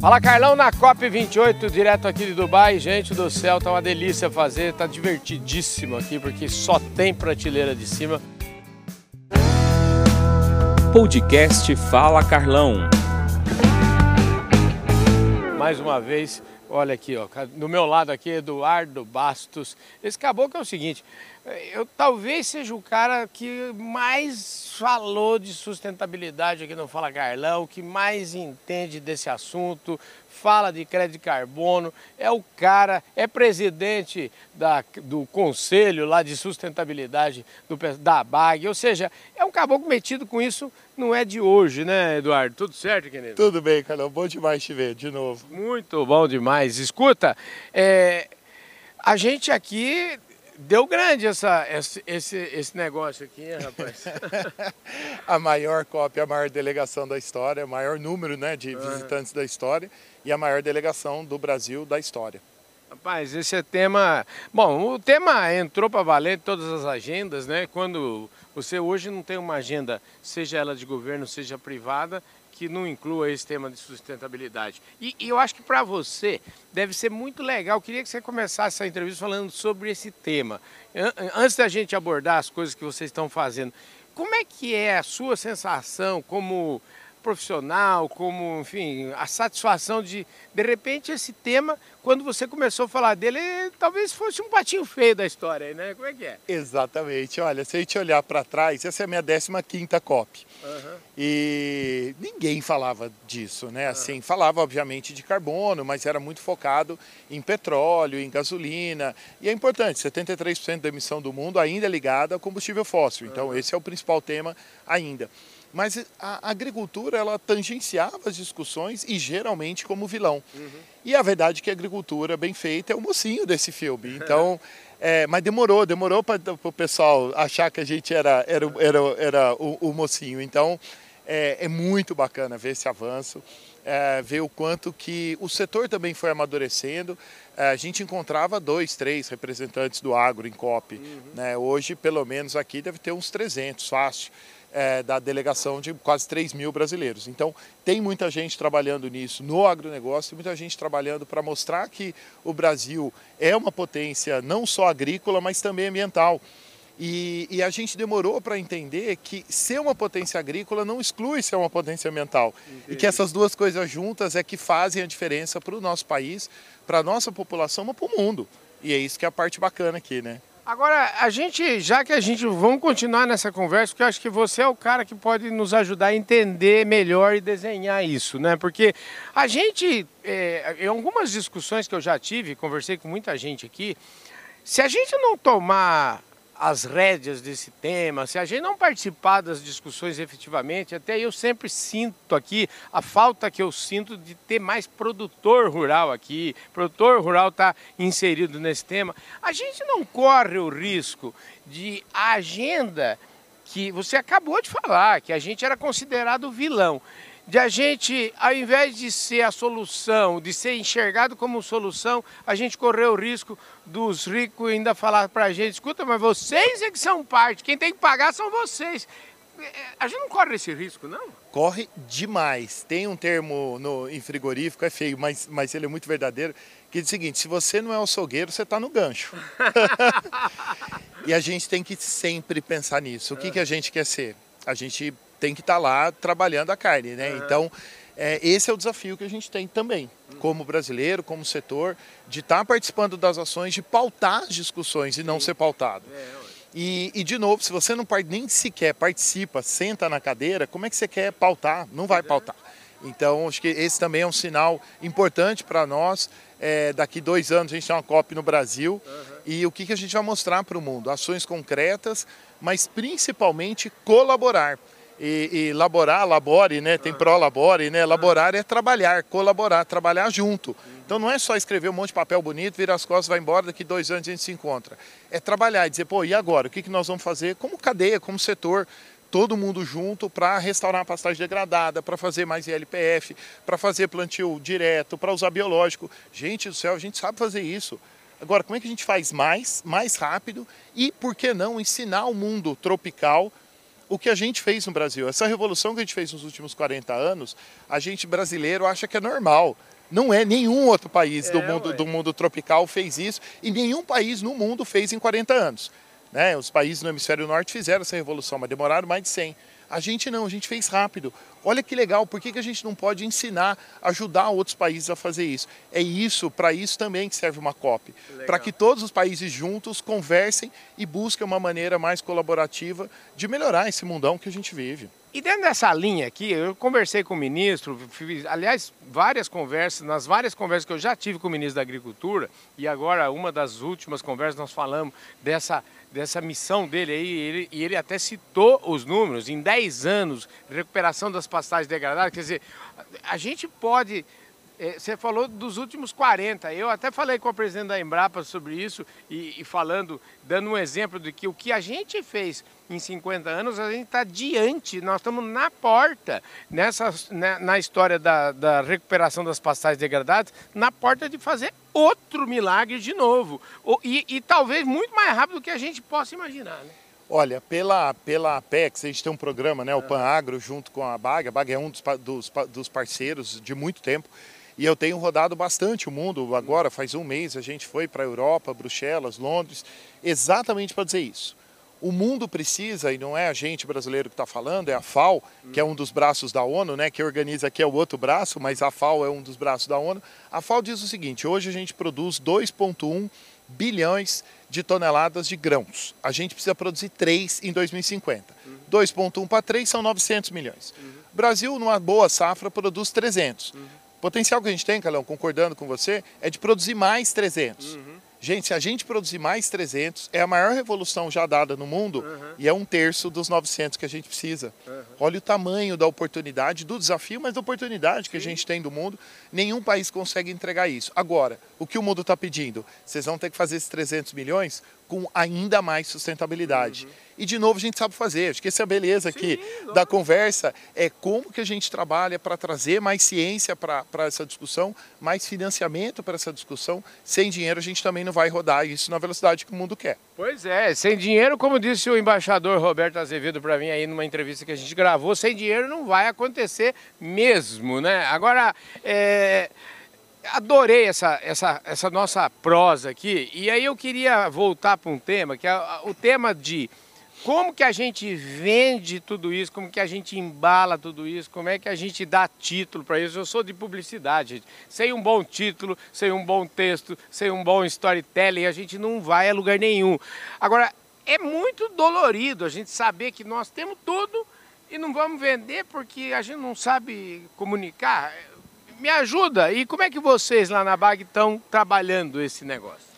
Fala Carlão na COP28, direto aqui de Dubai. Gente do céu, tá uma delícia fazer, tá divertidíssimo aqui porque só tem prateleira de cima. Podcast Fala Carlão. Mais uma vez, olha aqui, ó, do meu lado aqui, Eduardo Bastos. Esse caboclo é o seguinte, eu talvez seja o cara que mais falou de sustentabilidade aqui no Fala Carlão, que mais entende desse assunto, fala de crédito de carbono, é o cara, é presidente da, do conselho lá de sustentabilidade do, da BAG, ou seja, é um caboclo metido com isso, não é de hoje, né, Eduardo? Tudo certo, querido? Tudo bem, Carlão, bom demais te ver de novo. Muito bom demais. Escuta, é, a gente aqui Deu grande essa, esse, esse, esse negócio aqui, hein, rapaz? a maior cópia, a maior delegação da história, o maior número né, de visitantes da história e a maior delegação do Brasil da história. Rapaz, esse é tema. Bom, o tema entrou para valer em todas as agendas, né? Quando você hoje não tem uma agenda, seja ela de governo, seja privada, que não inclua esse tema de sustentabilidade. E, e eu acho que para você deve ser muito legal. Eu queria que você começasse essa entrevista falando sobre esse tema. Antes da gente abordar as coisas que vocês estão fazendo, como é que é a sua sensação como profissional, como, enfim, a satisfação de, de repente, esse tema, quando você começou a falar dele, talvez fosse um patinho feio da história, né? Como é que é? Exatamente. Olha, se a gente olhar para trás, essa é a minha 15ª COP. Uhum. E ninguém falava disso, né? Assim, uhum. falava, obviamente, de carbono, mas era muito focado em petróleo, em gasolina. E é importante, 73% da emissão do mundo ainda é ligada ao combustível fóssil. Então, uhum. esse é o principal tema ainda. Mas a agricultura ela tangenciava as discussões e geralmente como vilão. Uhum. E a verdade é que a agricultura bem feita é o mocinho desse filme. Então, é, mas demorou, demorou para o pessoal achar que a gente era, era, era, era o, o mocinho. Então, é, é, muito bacana ver esse avanço, é, ver o quanto que o setor também foi amadurecendo. É, a gente encontrava dois, três representantes do agro em COP. Uhum. Né? Hoje, pelo menos aqui, deve ter uns 300, fácil é, da delegação de quase 3 mil brasileiros. Então, tem muita gente trabalhando nisso no agronegócio, muita gente trabalhando para mostrar que o Brasil é uma potência não só agrícola, mas também ambiental. E, e, a gente demorou para entender que ser uma potência agrícola não exclui ser uma potência ambiental. Entendi. E que essas duas coisas juntas é que fazem a diferença para o nosso país, para a nossa população, mas para o mundo. E é isso que é a parte bacana aqui, né? Agora, a gente, já que a gente, vamos continuar nessa conversa, porque eu acho que você é o cara que pode nos ajudar a entender melhor e desenhar isso, né? Porque a gente, é, em algumas discussões que eu já tive, conversei com muita gente aqui, se a gente não tomar as rédeas desse tema, se a gente não participar das discussões efetivamente, até eu sempre sinto aqui a falta que eu sinto de ter mais produtor rural aqui, produtor rural está inserido nesse tema. A gente não corre o risco de a agenda que você acabou de falar, que a gente era considerado vilão de a gente, ao invés de ser a solução, de ser enxergado como solução, a gente correu o risco dos ricos ainda falar para a gente, escuta, mas vocês é que são parte, quem tem que pagar são vocês. A gente não corre esse risco, não? Corre demais. Tem um termo no, em frigorífico, é feio, mas, mas ele é muito verdadeiro, que diz o seguinte, se você não é o açougueiro, você está no gancho. e a gente tem que sempre pensar nisso. O que, que a gente quer ser? A gente tem que estar tá lá trabalhando a carne, né? Uhum. Então, é, esse é o desafio que a gente tem também, como brasileiro, como setor, de estar tá participando das ações, de pautar as discussões e não ser pautado. É, e, e, de novo, se você não nem sequer participa, senta na cadeira, como é que você quer pautar? Não vai pautar. Então, acho que esse também é um sinal importante para nós. É, daqui dois anos a gente tem uma COP no Brasil uhum. e o que, que a gente vai mostrar para o mundo? Ações concretas, mas principalmente colaborar e, e laborar, labore, né? Tem pró-labore, né? Laborar é trabalhar, colaborar, trabalhar junto. Então não é só escrever um monte de papel bonito, virar as costas, vai embora, daqui dois anos a gente se encontra. É trabalhar e dizer, pô, e agora? O que, que nós vamos fazer como cadeia, como setor? todo mundo junto para restaurar a pastagem degradada, para fazer mais ILPF, para fazer plantio direto, para usar biológico. Gente do céu, a gente sabe fazer isso. Agora, como é que a gente faz mais, mais rápido e, por que não, ensinar o mundo tropical o que a gente fez no Brasil. Essa revolução que a gente fez nos últimos 40 anos, a gente brasileiro acha que é normal. Não é nenhum outro país é, do, mundo, do mundo tropical fez isso e nenhum país no mundo fez em 40 anos. Né? Os países no hemisfério norte fizeram essa revolução, mas demoraram mais de 100. A gente não, a gente fez rápido. Olha que legal, por que, que a gente não pode ensinar, ajudar outros países a fazer isso? É isso, para isso também que serve uma COP. Para que todos os países juntos conversem e busquem uma maneira mais colaborativa de melhorar esse mundão que a gente vive. E dentro dessa linha aqui, eu conversei com o ministro, fiz, aliás, várias conversas, nas várias conversas que eu já tive com o ministro da Agricultura, e agora uma das últimas conversas nós falamos dessa, dessa missão dele aí, ele, e ele até citou os números, em 10 anos recuperação das pastagens degradadas, quer dizer, a gente pode é, você falou dos últimos 40. Eu até falei com a presidente da Embrapa sobre isso e, e, falando, dando um exemplo de que o que a gente fez em 50 anos, a gente está diante, nós estamos na porta nessa, né, na história da, da recuperação das pastagens degradadas, na porta de fazer outro milagre de novo. E, e talvez muito mais rápido do que a gente possa imaginar. Né? Olha, pela, pela Apex, a gente tem um programa, né, o Pan Agro, junto com a BAG. A BAG é um dos, dos, dos parceiros de muito tempo. E eu tenho rodado bastante o mundo. Agora, faz um mês, a gente foi para a Europa, Bruxelas, Londres, exatamente para dizer isso. O mundo precisa, e não é a gente brasileiro que está falando, é a FAO, que é um dos braços da ONU, né? Que organiza aqui é o outro braço, mas a FAO é um dos braços da ONU. A FAO diz o seguinte: hoje a gente produz 2,1 bilhões de toneladas de grãos. A gente precisa produzir 3 em 2050. Uhum. 2,1 para 3 são 900 milhões. Uhum. O Brasil, numa boa safra, produz 300. Uhum. O potencial que a gente tem, Calão, concordando com você, é de produzir mais 300. Uhum. Gente, se a gente produzir mais 300, é a maior revolução já dada no mundo uhum. e é um terço dos 900 que a gente precisa. Uhum. Olha o tamanho da oportunidade, do desafio, mas da oportunidade que Sim. a gente tem do mundo. Nenhum país consegue entregar isso. Agora, o que o mundo está pedindo? Vocês vão ter que fazer esses 300 milhões com ainda mais sustentabilidade. Uhum. E de novo a gente sabe fazer. Acho que essa é a beleza aqui Sim, da conversa é como que a gente trabalha para trazer mais ciência para essa discussão, mais financiamento para essa discussão. Sem dinheiro a gente também não vai rodar isso na velocidade que o mundo quer. Pois é, sem dinheiro, como disse o embaixador Roberto Azevedo para mim aí numa entrevista que a gente gravou, sem dinheiro não vai acontecer mesmo, né? Agora, é adorei essa, essa, essa nossa prosa aqui. E aí eu queria voltar para um tema, que é o tema de como que a gente vende tudo isso, como que a gente embala tudo isso, como é que a gente dá título para isso. Eu sou de publicidade, gente. Sem um bom título, sem um bom texto, sem um bom storytelling, a gente não vai a lugar nenhum. Agora, é muito dolorido a gente saber que nós temos tudo e não vamos vender porque a gente não sabe comunicar me ajuda. E como é que vocês lá na BAG estão trabalhando esse negócio?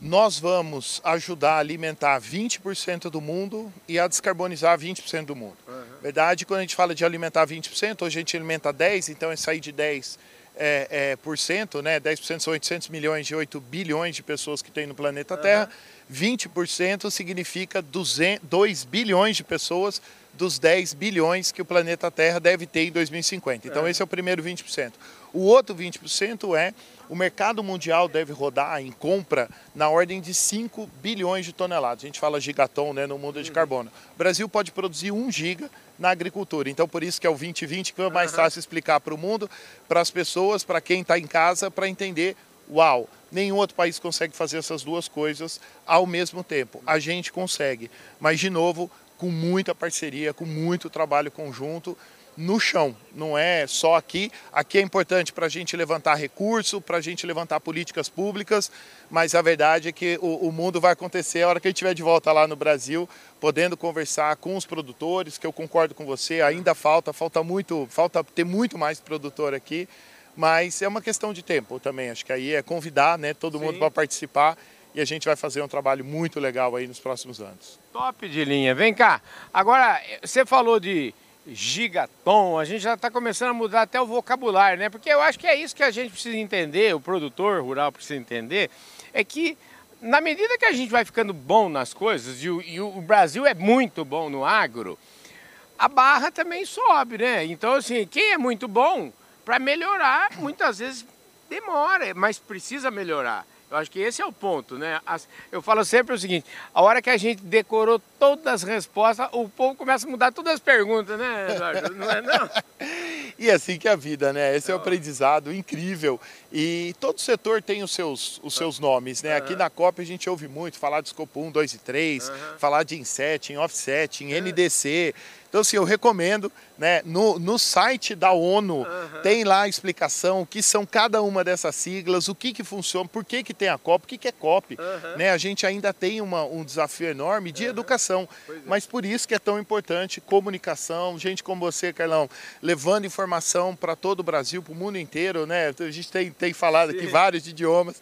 Nós vamos ajudar a alimentar 20% do mundo e a descarbonizar 20% do mundo. Uhum. Verdade, quando a gente fala de alimentar 20%, hoje a gente alimenta 10%, então é sair de 10% é, é, por cento, né? 10% são 800 milhões de 8 bilhões de pessoas que tem no planeta Terra. 20% significa 200, 2 bilhões de pessoas dos 10 bilhões que o planeta Terra deve ter em 2050. Então, é. esse é o primeiro 20%. O outro 20% é o mercado mundial deve rodar em compra na ordem de 5 bilhões de toneladas. A gente fala gigaton né, no mundo de uhum. carbono. O Brasil pode produzir 1 giga na agricultura. Então, por isso que é o 2020 que é mais fácil explicar para o mundo, para as pessoas, para quem está em casa, para entender, uau, nenhum outro país consegue fazer essas duas coisas ao mesmo tempo. A gente consegue, mas de novo, com muita parceria, com muito trabalho conjunto no chão, não é só aqui. Aqui é importante para a gente levantar recurso, para a gente levantar políticas públicas, mas a verdade é que o, o, mundo vai acontecer a hora que a gente estiver de volta lá no Brasil, podendo conversar com os produtores, que eu concordo com você, ainda falta, falta muito, falta ter muito mais produtor aqui, mas é uma questão de tempo também. Acho que aí é convidar né, todo Sim. mundo para participar e a gente vai fazer um trabalho muito legal aí nos próximos anos. Top de linha. Vem cá. Agora, você falou de gigaton, a gente já está começando a mudar até o vocabulário, né? Porque eu acho que é isso que a gente precisa entender, o produtor rural precisa entender, é que na medida que a gente vai ficando bom nas coisas, e o, e o Brasil é muito bom no agro, a barra também sobe, né? Então, assim, quem é muito bom, para melhorar, muitas vezes demora, mas precisa melhorar. Eu acho que esse é o ponto, né? Eu falo sempre o seguinte: a hora que a gente decorou todas as respostas, o povo começa a mudar todas as perguntas, né, Eduardo? Não é não? e é assim que é a vida, né? Esse é o aprendizado incrível. E todo setor tem os seus, os seus nomes, né? Aqui na COP a gente ouve muito falar de escopo 1, 2 e 3, falar de inset, em offset, em NDC. Então, assim, eu recomendo, né? No, no site da ONU uhum. tem lá a explicação o que são cada uma dessas siglas, o que que funciona, por que que tem a COP, o que que é COP, uhum. né? A gente ainda tem uma, um desafio enorme de uhum. educação, é. mas por isso que é tão importante comunicação, gente como você, Carlão, levando informação para todo o Brasil, para o mundo inteiro, né? A gente tem, tem falado Sim. aqui vários idiomas,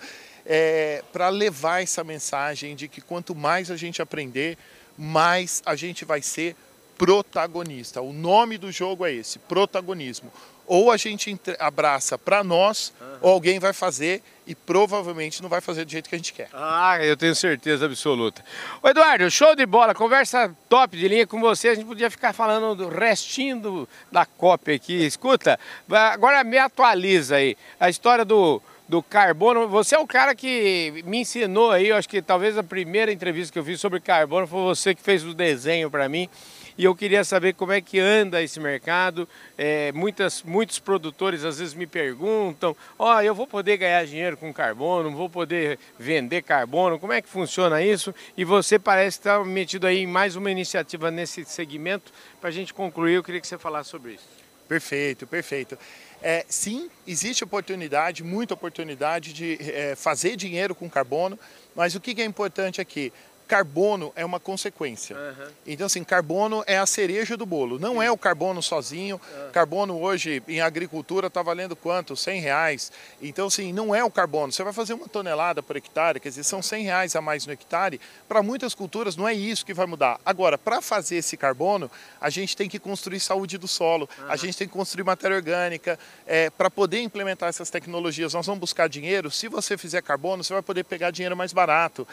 é, para levar essa mensagem de que quanto mais a gente aprender, mais a gente vai ser protagonista. O nome do jogo é esse, protagonismo. Ou a gente abraça para nós, uhum. ou alguém vai fazer e provavelmente não vai fazer do jeito que a gente quer. Ah, eu tenho certeza absoluta. Ô Eduardo, show de bola, conversa top de linha com você. A gente podia ficar falando do restinho do, da cópia aqui. Escuta, agora me atualiza aí. A história do, do carbono. Você é o cara que me ensinou aí, eu acho que talvez a primeira entrevista que eu fiz sobre carbono foi você que fez o desenho para mim e eu queria saber como é que anda esse mercado. É, muitas, muitos produtores às vezes me perguntam: ó, oh, eu vou poder ganhar dinheiro com carbono, vou poder vender carbono, como é que funciona isso? E você parece estar metido aí em mais uma iniciativa nesse segmento. Para a gente concluir, eu queria que você falasse sobre isso. Perfeito, perfeito. É, sim, existe oportunidade, muita oportunidade de é, fazer dinheiro com carbono, mas o que é importante aqui? Carbono é uma consequência. Uhum. Então, assim, carbono é a cereja do bolo. Não é o carbono sozinho. Uhum. Carbono hoje em agricultura está valendo quanto? 100 reais. Então, assim, não é o carbono. Você vai fazer uma tonelada por hectare, quer dizer, são 100 reais a mais no hectare. Para muitas culturas não é isso que vai mudar. Agora, para fazer esse carbono, a gente tem que construir saúde do solo, uhum. a gente tem que construir matéria orgânica. É, para poder implementar essas tecnologias, nós vamos buscar dinheiro. Se você fizer carbono, você vai poder pegar dinheiro mais barato.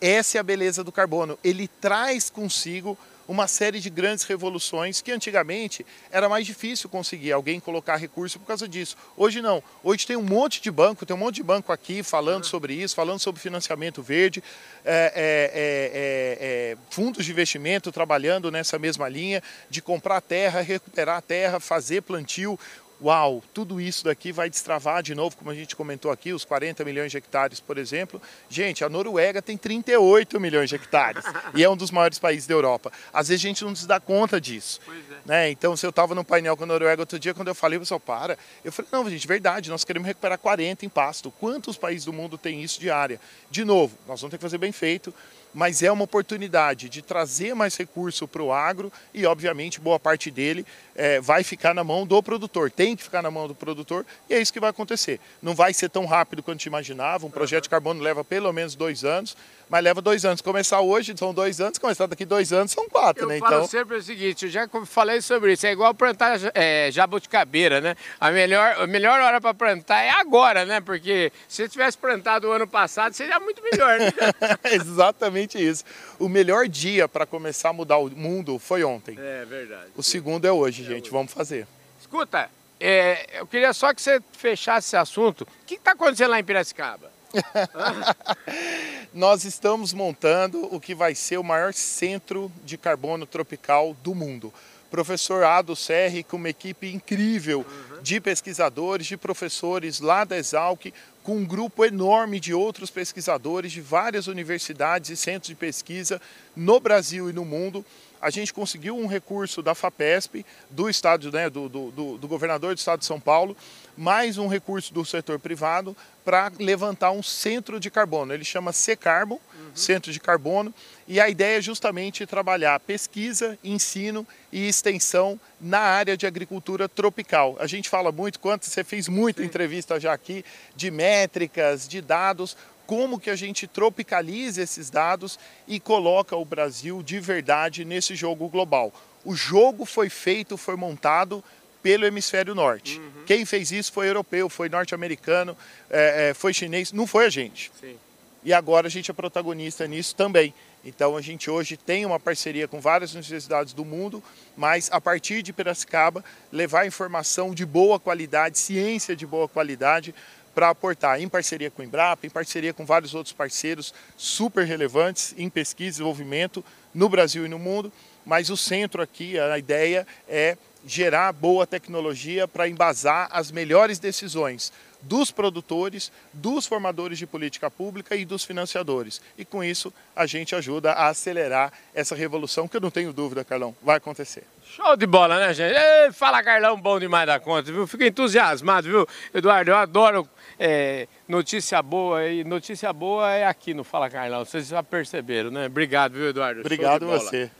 Essa é a beleza do carbono. Ele traz consigo uma série de grandes revoluções que antigamente era mais difícil conseguir alguém colocar recurso por causa disso. Hoje não. Hoje tem um monte de banco, tem um monte de banco aqui falando sobre isso, falando sobre financiamento verde, é, é, é, é, é fundos de investimento trabalhando nessa mesma linha de comprar terra, recuperar terra, fazer plantio uau, tudo isso daqui vai destravar de novo, como a gente comentou aqui, os 40 milhões de hectares, por exemplo. Gente, a Noruega tem 38 milhões de hectares e é um dos maiores países da Europa. Às vezes a gente não se dá conta disso. É. Né? Então, se eu estava no painel com a Noruega outro dia, quando eu falei, o pessoal, para. Eu falei, não, gente, verdade, nós queremos recuperar 40 em pasto. Quantos países do mundo têm isso de área? De novo, nós vamos ter que fazer bem feito mas é uma oportunidade de trazer mais recurso para o agro e, obviamente, boa parte dele é, vai ficar na mão do produtor, tem que ficar na mão do produtor e é isso que vai acontecer. Não vai ser tão rápido quanto imaginava, um projeto de carbono leva pelo menos dois anos, mas leva dois anos. Começar hoje são dois anos, começar daqui dois anos são quatro, eu né? Falo então sempre o seguinte, eu já falei sobre isso, é igual plantar é, jabuticabeira, né? A melhor, a melhor hora para plantar é agora, né? Porque se você tivesse plantado o ano passado, seria muito melhor, né? Exatamente isso. O melhor dia para começar a mudar o mundo foi ontem. É verdade. O segundo é hoje, é gente. Hoje. Vamos fazer. Escuta, é, eu queria só que você fechasse esse assunto. O que está acontecendo lá em Piracicaba? Nós estamos montando o que vai ser o maior centro de carbono tropical do mundo. Professor Ado Serri, com uma equipe incrível de pesquisadores, de professores lá da Exalc, com um grupo enorme de outros pesquisadores de várias universidades e centros de pesquisa no Brasil e no mundo a gente conseguiu um recurso da FAPESP, do estado, né, do, do, do, governador do estado de São Paulo, mais um recurso do setor privado para levantar um centro de carbono. Ele chama C-Carbon, uhum. Centro de Carbono, e a ideia é justamente trabalhar pesquisa, ensino e extensão na área de agricultura tropical. A gente fala muito, quanto você fez muita Sim. entrevista já aqui, de métricas, de dados, como que a gente tropicaliza esses dados e coloca o Brasil de verdade nesse jogo global. O jogo foi feito, foi montado pelo hemisfério norte. Uhum. Quem fez isso foi europeu, foi norte-americano, é, é, foi chinês, não foi a gente. Sim. E agora a gente é protagonista nisso também. Então a gente hoje tem uma parceria com várias universidades do mundo, mas a partir de Piracicaba levar informação de boa qualidade, ciência de boa qualidade para aportar em parceria com o Embrapa, em parceria com vários outros parceiros super relevantes em pesquisa e desenvolvimento no Brasil e no mundo, mas o centro aqui, a ideia é gerar boa tecnologia para embasar as melhores decisões dos produtores, dos formadores de política pública e dos financiadores. E com isso a gente ajuda a acelerar essa revolução, que eu não tenho dúvida, Carlão, vai acontecer. Show de bola, né, gente? Ei, fala, Carlão, bom demais da conta, viu? Fico entusiasmado, viu, Eduardo? Eu adoro é, notícia boa e notícia boa é aqui no Fala Carlão. Vocês já perceberam, né? Obrigado, viu, Eduardo? Obrigado você.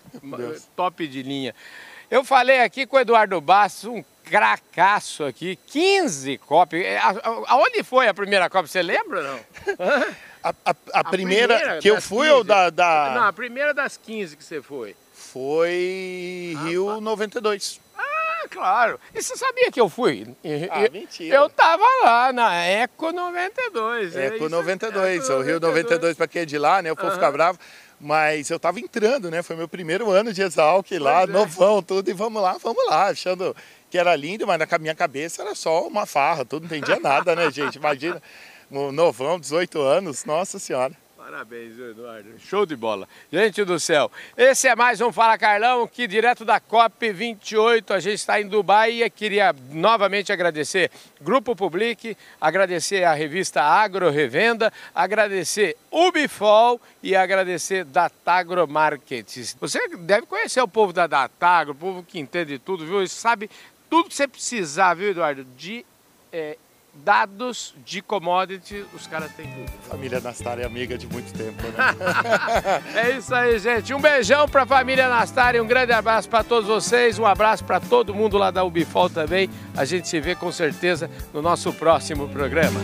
Top de linha. Eu falei aqui com o Eduardo Bastos, um cracaço aqui, 15 cópias. É, aonde foi a primeira cópia? Você lembra não? a, a, a, a primeira, primeira, que eu fui 15. ou da, da, Não, a primeira das 15 que você foi. Foi Rio ah, 92. Ah, claro. E você sabia que eu fui? Ah, eu, mentira. Eu tava lá na Eco 92. Eco é 92, Eco o Rio 92 para quem é de lá, né? O povo uhum. fica bravo. Mas eu estava entrando, né? Foi meu primeiro ano de Exalc lá, é. novão, tudo, e vamos lá, vamos lá, achando que era lindo, mas na minha cabeça era só uma farra, tudo não entendia nada, né, gente? Imagina, novão, 18 anos, nossa senhora. Parabéns, Eduardo. Show de bola. Gente do céu, esse é mais um Fala Carlão, que direto da COP28, a gente está em Dubai e queria novamente agradecer Grupo Public, agradecer a revista Agro Revenda, agradecer Ubifol e agradecer Datagro Markets. Você deve conhecer o povo da Datagro, o povo que entende tudo, viu? Sabe tudo que você precisar, viu, Eduardo, de é, dados de commodity, os caras têm tudo. Família Nastar é amiga de muito tempo, né? é isso aí, gente. Um beijão para a família Nastar e um grande abraço para todos vocês. Um abraço para todo mundo lá da Ubifol também. A gente se vê com certeza no nosso próximo programa.